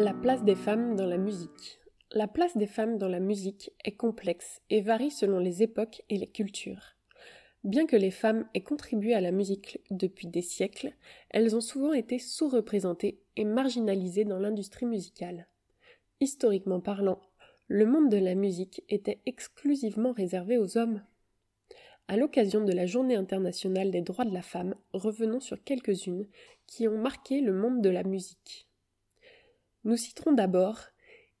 La place des femmes dans la musique. La place des femmes dans la musique est complexe et varie selon les époques et les cultures. Bien que les femmes aient contribué à la musique depuis des siècles, elles ont souvent été sous-représentées et marginalisées dans l'industrie musicale. Historiquement parlant, le monde de la musique était exclusivement réservé aux hommes. À l'occasion de la Journée internationale des droits de la femme, revenons sur quelques-unes qui ont marqué le monde de la musique. Nous citerons d'abord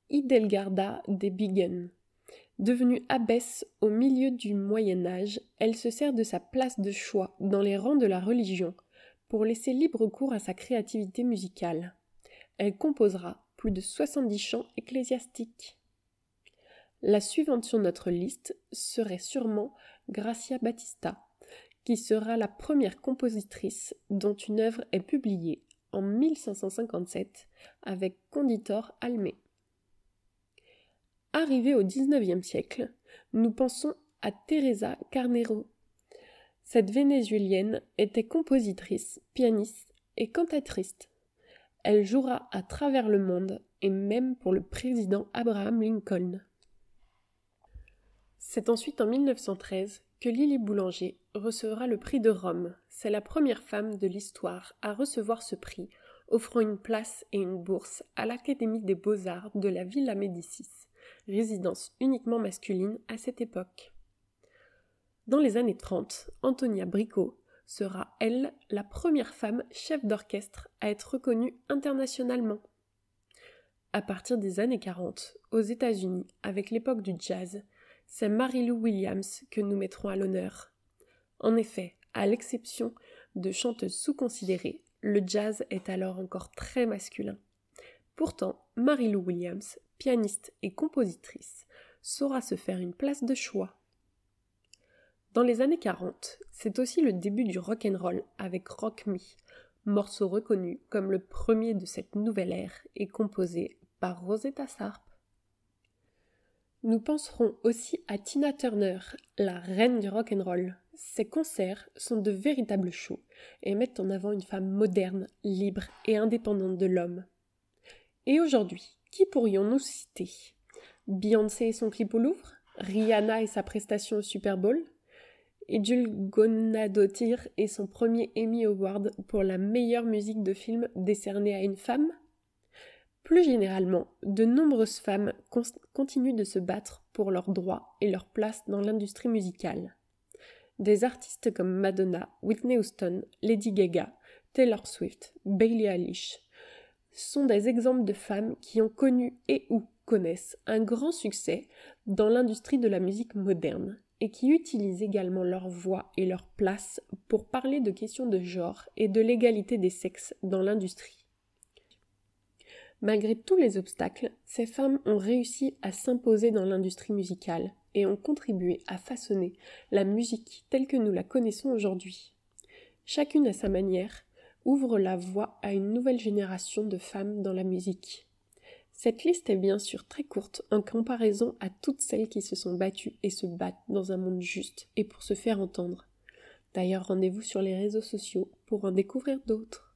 Idelgarda des Biggen. Devenue abbesse au milieu du Moyen Âge, elle se sert de sa place de choix dans les rangs de la religion pour laisser libre cours à sa créativité musicale. Elle composera plus de 70 chants ecclésiastiques. La suivante sur notre liste serait sûrement Gracia Battista, qui sera la première compositrice dont une œuvre est publiée en 1557 avec Conditor Almé. Arrivé au XIXe siècle, nous pensons à Teresa Carnero. Cette vénézuélienne était compositrice, pianiste et cantatrice. Elle jouera à travers le monde et même pour le président Abraham Lincoln. C'est ensuite en 1913 que Lily Boulanger recevra le prix de Rome. C'est la première femme de l'histoire à recevoir ce prix, offrant une place et une bourse à l'Académie des beaux-arts de la Villa Médicis, résidence uniquement masculine à cette époque. Dans les années 30, Antonia Bricot sera, elle, la première femme chef d'orchestre à être reconnue internationalement. À partir des années 40, aux États-Unis, avec l'époque du jazz, c'est Mary-Lou Williams que nous mettrons à l'honneur. En effet, à l'exception de chanteuses sous-considérées, le jazz est alors encore très masculin. Pourtant, Mary-Lou Williams, pianiste et compositrice, saura se faire une place de choix. Dans les années 40, c'est aussi le début du rock and roll avec Rock Me, morceau reconnu comme le premier de cette nouvelle ère et composé par Rosetta Sarp. Nous penserons aussi à Tina Turner, la reine du rock and roll. Ses concerts sont de véritables shows et mettent en avant une femme moderne, libre et indépendante de l'homme. Et aujourd'hui, qui pourrions-nous citer? Beyoncé et son clip au Louvre Rihanna et sa prestation au Super Bowl Edul Gonadotir et son premier Emmy Award pour la meilleure musique de film décerné à une femme? Plus généralement, de nombreuses femmes continuent de se battre pour leurs droits et leur place dans l'industrie musicale. Des artistes comme Madonna, Whitney Houston, Lady Gaga, Taylor Swift, Bailey Eilish sont des exemples de femmes qui ont connu et ou connaissent un grand succès dans l'industrie de la musique moderne et qui utilisent également leur voix et leur place pour parler de questions de genre et de l'égalité des sexes dans l'industrie. Malgré tous les obstacles, ces femmes ont réussi à s'imposer dans l'industrie musicale et ont contribué à façonner la musique telle que nous la connaissons aujourd'hui. Chacune à sa manière ouvre la voie à une nouvelle génération de femmes dans la musique. Cette liste est bien sûr très courte en comparaison à toutes celles qui se sont battues et se battent dans un monde juste et pour se faire entendre. D'ailleurs, rendez-vous sur les réseaux sociaux pour en découvrir d'autres.